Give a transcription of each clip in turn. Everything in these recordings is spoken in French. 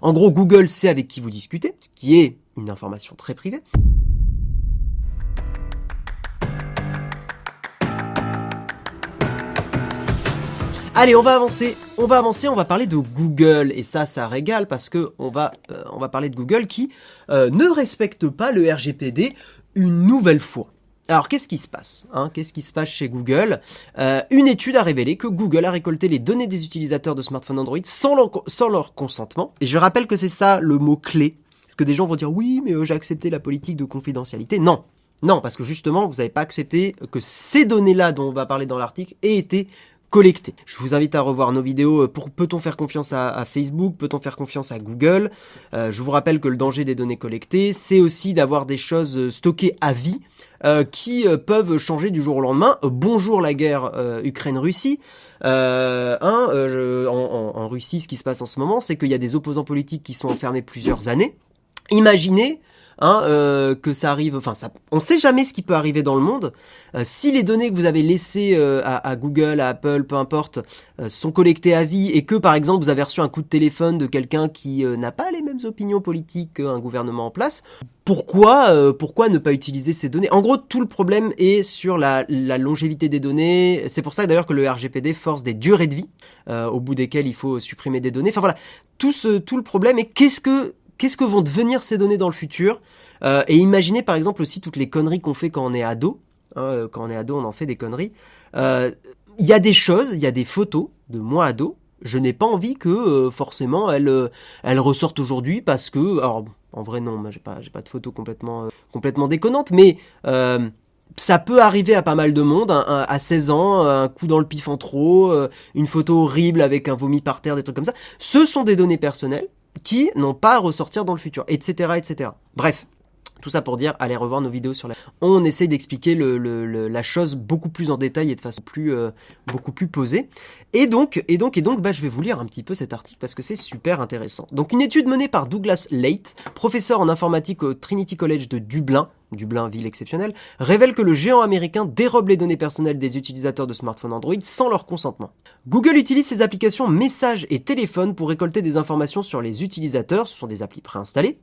En gros, Google sait avec qui vous discutez, ce qui est une information très privée. Allez, on va avancer. On va avancer. On va parler de Google et ça, ça régale parce que on va, euh, parler de Google qui euh, ne respecte pas le RGPD une nouvelle fois. Alors qu'est-ce qui se passe hein Qu'est-ce qui se passe chez Google? Euh, Une étude a révélé que Google a récolté les données des utilisateurs de smartphones Android sans leur, consentement. Et je rappelle que c'est ça le mot clé. Parce que des gens vont dire oui, mais euh, j'ai accepté la politique de confidentialité? Non, non, parce que justement, vous n'avez pas accepté que ces données-là dont on va parler dans l'article aient été collectées. Je vous invite à revoir nos vidéos euh, pour peut-on faire confiance à, Facebook, peut-on faire confiance à Google? je vous rappelle que le danger des données collectées, c'est aussi d'avoir des choses stockées à vie. Euh, qui euh, peuvent changer du jour au lendemain. bonjour la guerre euh, Ukraine-Russie. En, Russie, ce qui se passe en ce moment, c'est qu'il y a des opposants politiques qui sont enfermés plusieurs années. Imaginez hein, euh, que ça arrive. Enfin, ça, on sait jamais ce qui peut arriver dans le monde. Euh, si les données que vous avez laissées euh, à, Google, à Apple, peu importe, sont collectées à vie et que par exemple vous avez reçu un coup de téléphone de quelqu'un qui n'a pas les mêmes opinions politiques qu'un gouvernement en place, pourquoi, pourquoi ne pas utiliser ces données? En gros, tout le problème est sur la, la longévité des données. C'est pour ça d'ailleurs que le RGPD force des durées de vie, au bout desquelles il faut supprimer des données. Enfin voilà, tout, ce, tout le problème est qu'est-ce que qu'est-ce que vont devenir ces données dans le futur euh, Et imaginez par exemple aussi toutes les conneries qu'on fait quand on est ado. Hein, euh, quand on est ado, on en fait des conneries. Euh, il y a des choses, il y a des photos de moi ado. Je n'ai pas envie que forcément elles, ressortent aujourd'hui parce que, alors en vrai non, j'ai pas, pas de photos complètement déconnantes, mais ça peut arriver à pas mal de monde, à 16 ans, un coup dans le pif en trop, une photo horrible avec un vomi par terre, des trucs comme ça. Ce sont des données personnelles qui n'ont pas à ressortir dans le futur, etc., etc. Bref. Tout ça pour dire, allez revoir nos vidéos sur la... On essaye d'expliquer le, la chose beaucoup plus en détail et de façon plus, euh, beaucoup plus posée. Et donc, et donc, et donc, bah, je vais vous lire un petit peu cet article parce que c'est super intéressant. Donc, une étude menée par Douglas Late, professeur en informatique au Trinity College de Dublin, Dublin, ville exceptionnelle, révèle que le géant américain dérobe les données personnelles des utilisateurs de smartphones Android sans leur consentement. Google utilise ses applications messages et téléphone pour récolter des informations sur les utilisateurs, ce sont des applis préinstallées,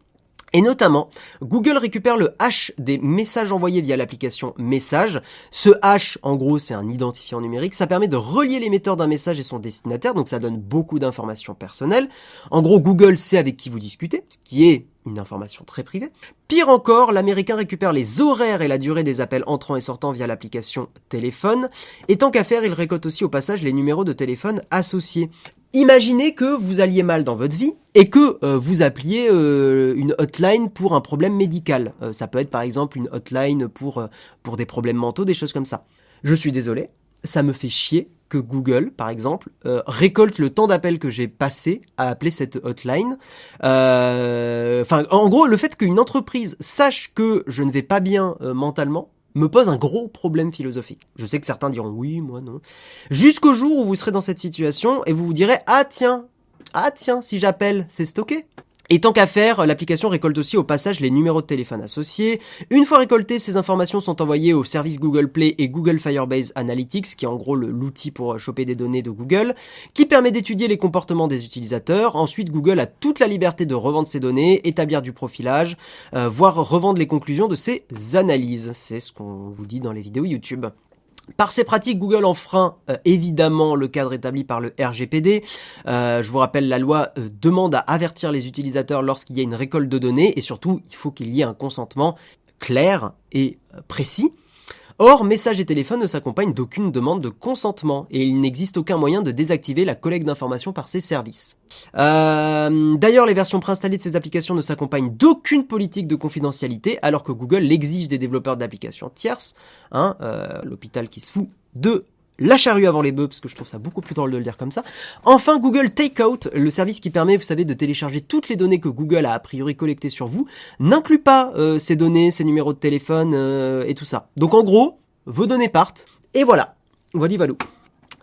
et notamment, Google récupère le hash des messages envoyés via l'application Message. Ce hash, en gros, c'est un identifiant numérique. Ça permet de relier l'émetteur d'un message et son destinataire, donc ça donne beaucoup d'informations personnelles. En gros, Google sait avec qui vous discutez, ce qui est une information très privée. Pire encore, l'américain récupère les horaires et la durée des appels entrants et sortants via l'application téléphone. Et tant qu'à faire, il récolte aussi au passage les numéros de téléphone associés. Imaginez que vous alliez mal dans votre vie et que euh, vous appeliez euh, une hotline pour un problème médical. Euh, ça peut être par exemple une hotline pour, pour des problèmes mentaux, des choses comme ça. Je suis désolé, ça me fait chier que Google, par exemple, euh, récolte le temps d'appel que j'ai passé à appeler cette hotline. Euh, en gros, le fait qu'une entreprise sache que je ne vais pas bien euh, mentalement me pose un gros problème philosophique. Je sais que certains diront oui, moi non. Jusqu'au jour où vous serez dans cette situation et vous vous direz ah tiens, ah tiens, si j'appelle, c'est stocké. Et tant qu'à faire, l'application récolte aussi au passage les numéros de téléphone associés. Une fois récoltées, ces informations sont envoyées au service Google Play et Google Firebase Analytics, qui est en gros l'outil pour choper des données de Google, qui permet d'étudier les comportements des utilisateurs. Ensuite, Google a toute la liberté de revendre ces données, établir du profilage, euh, voire revendre les conclusions de ces analyses. C'est ce qu'on vous dit dans les vidéos YouTube. Par ces pratiques, Google enfreint euh, évidemment le cadre établi par le RGPD. Euh, je vous rappelle, la loi euh, demande à avertir les utilisateurs lorsqu'il y a une récolte de données et surtout, il faut qu'il y ait un consentement clair et précis. Or, messages et téléphone ne s'accompagnent d'aucune demande de consentement et il n'existe aucun moyen de désactiver la collecte d'informations par ces services. Euh, d'ailleurs, les versions préinstallées de ces applications ne s'accompagnent d'aucune politique de confidentialité alors que Google l'exige des développeurs d'applications tierces. Hein, euh, L'hôpital qui se fout de la charrue avant les bœufs, parce que je trouve ça beaucoup plus drôle de le dire comme ça. Enfin, Google Takeout, le service qui permet, vous savez, de télécharger toutes les données que Google a a priori collectées sur vous, n'inclut pas euh, ces données, ces numéros de téléphone euh, et tout ça. Donc en gros, vos données partent, et voilà. Voilà.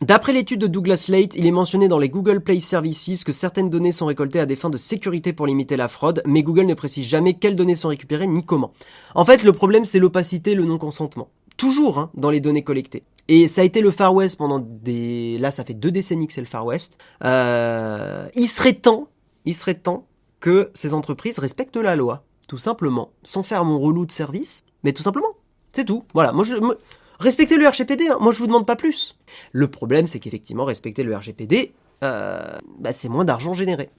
D'après l'étude de Douglas Slate, il est mentionné dans les Google Play Services que certaines données sont récoltées à des fins de sécurité pour limiter la fraude, mais Google ne précise jamais quelles données sont récupérées ni comment. En fait, le problème c'est l'opacité, le non-consentement. Toujours hein, dans les données collectées. Et ça a été le Far West pendant des... Là, ça fait deux décennies que c'est le Far West. Euh... Il serait temps, il serait temps que ces entreprises respectent la loi, tout simplement, sans faire mon relou de service, mais tout simplement. C'est tout. Voilà, moi je... Respectez le RGPD, hein. moi je vous demande pas plus. Le problème, c'est qu'effectivement, respecter le RGPD, euh, bah, c'est moins d'argent généré.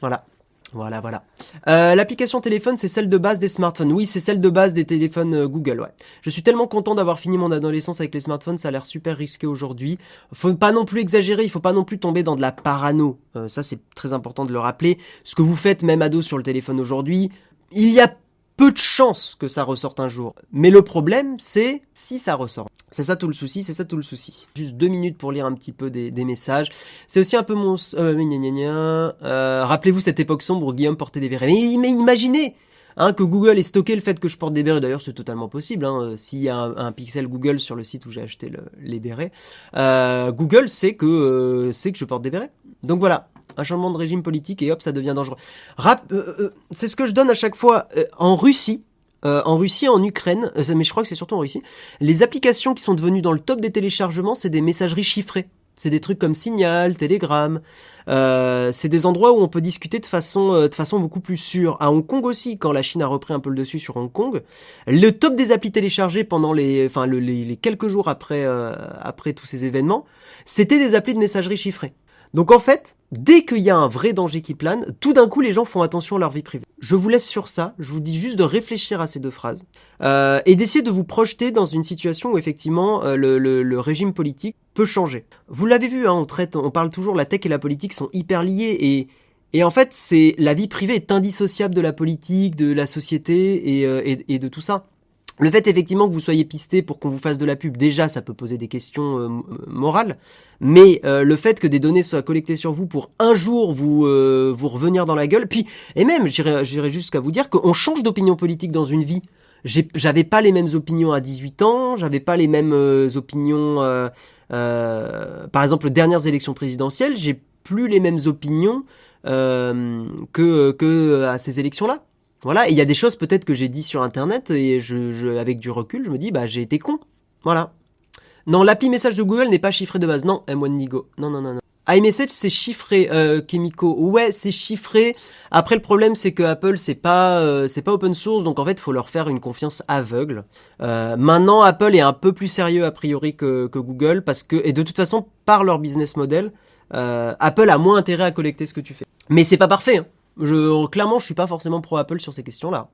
Voilà. Voilà, voilà. Euh, L'application téléphone, c'est celle de base des smartphones. Oui, c'est celle de base des téléphones euh, Google, ouais. Je suis tellement content d'avoir fini mon adolescence avec les smartphones, ça a l'air super risqué aujourd'hui. Faut pas non plus exagérer, il faut pas non plus tomber dans de la parano. Euh, ça, c'est très important de le rappeler. Ce que vous faites, même ado, sur le téléphone aujourd'hui, il y a peu de chances que ça ressorte un jour. Mais le problème, c'est si ça ressort. C'est ça tout le souci, c'est ça tout le souci. Juste deux minutes pour lire un petit peu des, messages. C'est aussi un peu mon... Euh, euh, Rappelez-vous cette époque sombre où Guillaume portait des bérets. Mais, imaginez hein, que Google ait stocké le fait que je porte des bérets. D'ailleurs, c'est totalement possible. Hein, S'il y a un, pixel Google sur le site où j'ai acheté les bérets, euh, Google sait que, euh, sait que je porte des bérets. Donc voilà, un changement de régime politique et hop, ça devient dangereux. Euh, euh, c'est ce que je donne à chaque fois euh, en Russie. en Russie, en Ukraine, mais je crois que c'est surtout en Russie, les applications qui sont devenues dans le top des téléchargements, c'est des messageries chiffrées. C'est des trucs comme Signal, Telegram. c'est des endroits où on peut discuter de façon, de façon beaucoup plus sûre. À Hong Kong aussi, quand la Chine a repris un peu le dessus sur Hong Kong, le top des applis téléchargées pendant les, enfin les, quelques jours après, après tous ces événements, c'était des applis de messagerie chiffrées. Donc en fait, dès qu'il y a un vrai danger qui plane, tout d'un coup les gens font attention à leur vie privée. Je vous laisse sur ça, je vous dis juste de réfléchir à ces deux phrases euh, et d'essayer de vous projeter dans une situation où effectivement euh, le, régime politique peut changer. Vous l'avez vu, hein, on traite, on parle toujours la tech et la politique sont hyper liés et et en fait, c'est la vie privée est indissociable de la politique, de la société et, euh, et de tout ça. Le fait effectivement que vous soyez pisté pour qu'on vous fasse de la pub, déjà ça peut poser des questions euh, morales, mais euh, le fait que des données soient collectées sur vous pour un jour vous euh, vous revenir dans la gueule, puis et même j'irais jusqu'à vous dire qu'on change d'opinion politique dans une vie. J'avais pas les mêmes opinions à 18 ans, j'avais pas les mêmes opinions. par exemple, dernières élections présidentielles, j'ai plus les mêmes opinions que que à ces élections-là. Voilà, il y a des choses peut-être que j'ai dit sur internet et je, avec du recul, je me dis bah j'ai été con. Voilà. Non, l'appli message de Google n'est pas chiffré de base. Non, M1 Nigo. Non, non, non, non. iMessage c'est chiffré, euh, Chemico. Ouais, c'est chiffré. Après le problème c'est que Apple c'est pas euh, c'est pas open source, donc en fait faut leur faire une confiance aveugle. Euh, maintenant Apple est un peu plus sérieux a priori que, que Google parce que et de toute façon par leur business model, euh, Apple a moins intérêt à collecter ce que tu fais. Mais c'est pas parfait. Hein. Clairement, je suis pas forcément pro Apple sur ces questions-là.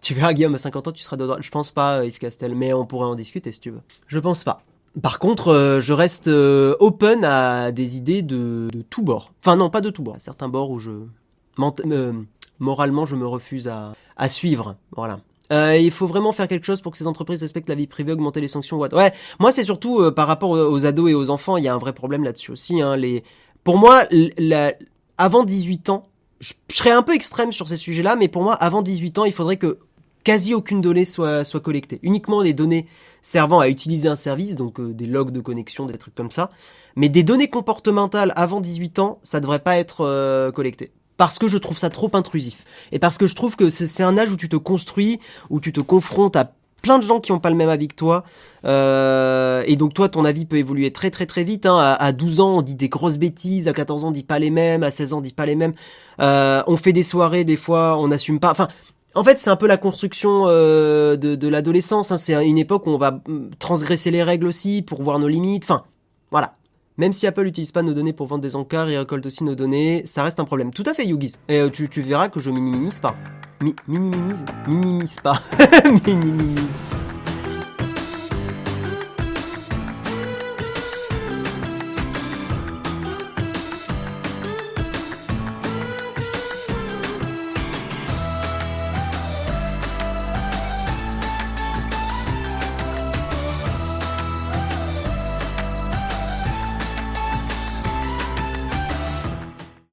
Tu verras, Guillaume, à 50 ans, tu seras de droite. Je pense pas, Yves Castel, mais on pourrait en discuter si tu veux. Je pense pas. Par contre, euh, je reste euh, open à des idées de, de tout bord. Enfin, non, pas de tout bord. Certains bords où je. Euh, moralement, je me refuse à, à suivre. Voilà. il faut vraiment faire quelque chose pour que ces entreprises respectent la vie privée, augmenter les sanctions. Ouais, moi c'est surtout par rapport aux, ados et aux enfants, il y a un vrai problème là-dessus aussi. Hein, les... Pour moi, la... avant 18 ans, je, serais un peu extrême sur ces sujets-là, mais pour moi, avant 18 ans, il faudrait que quasi aucune donnée soit, soit collectée. Uniquement les données servant à utiliser un service, donc euh, des logs de connexion, des trucs comme ça. Mais des données comportementales avant 18 ans, ça devrait pas être euh, collecté. Parce que je trouve ça trop intrusif. Et parce que je trouve que c'est un âge où tu te construis, où tu te confrontes à plein de gens qui n'ont pas le même avis que toi. Euh, et donc toi, ton avis peut évoluer très très très vite. Hein. À, 12 ans, on dit des grosses bêtises. À 14 ans, on dit pas les mêmes. À 16 ans, on dit pas les mêmes. Euh, on fait des soirées, des fois, on n'assume pas. Enfin, en fait, c'est un peu la construction euh, de, l'adolescence. Hein. C'est une époque où on va mm, transgresser les règles aussi pour voir nos limites. Enfin, voilà. Même si Apple n'utilise pas nos données pour vendre des encarts, il récolte aussi nos données, ça reste un problème. Tout à fait, Yugis. Et tu, tu verras que je minimise pas. ミ、ミニミニ、ミニミスパ。ミニミニ。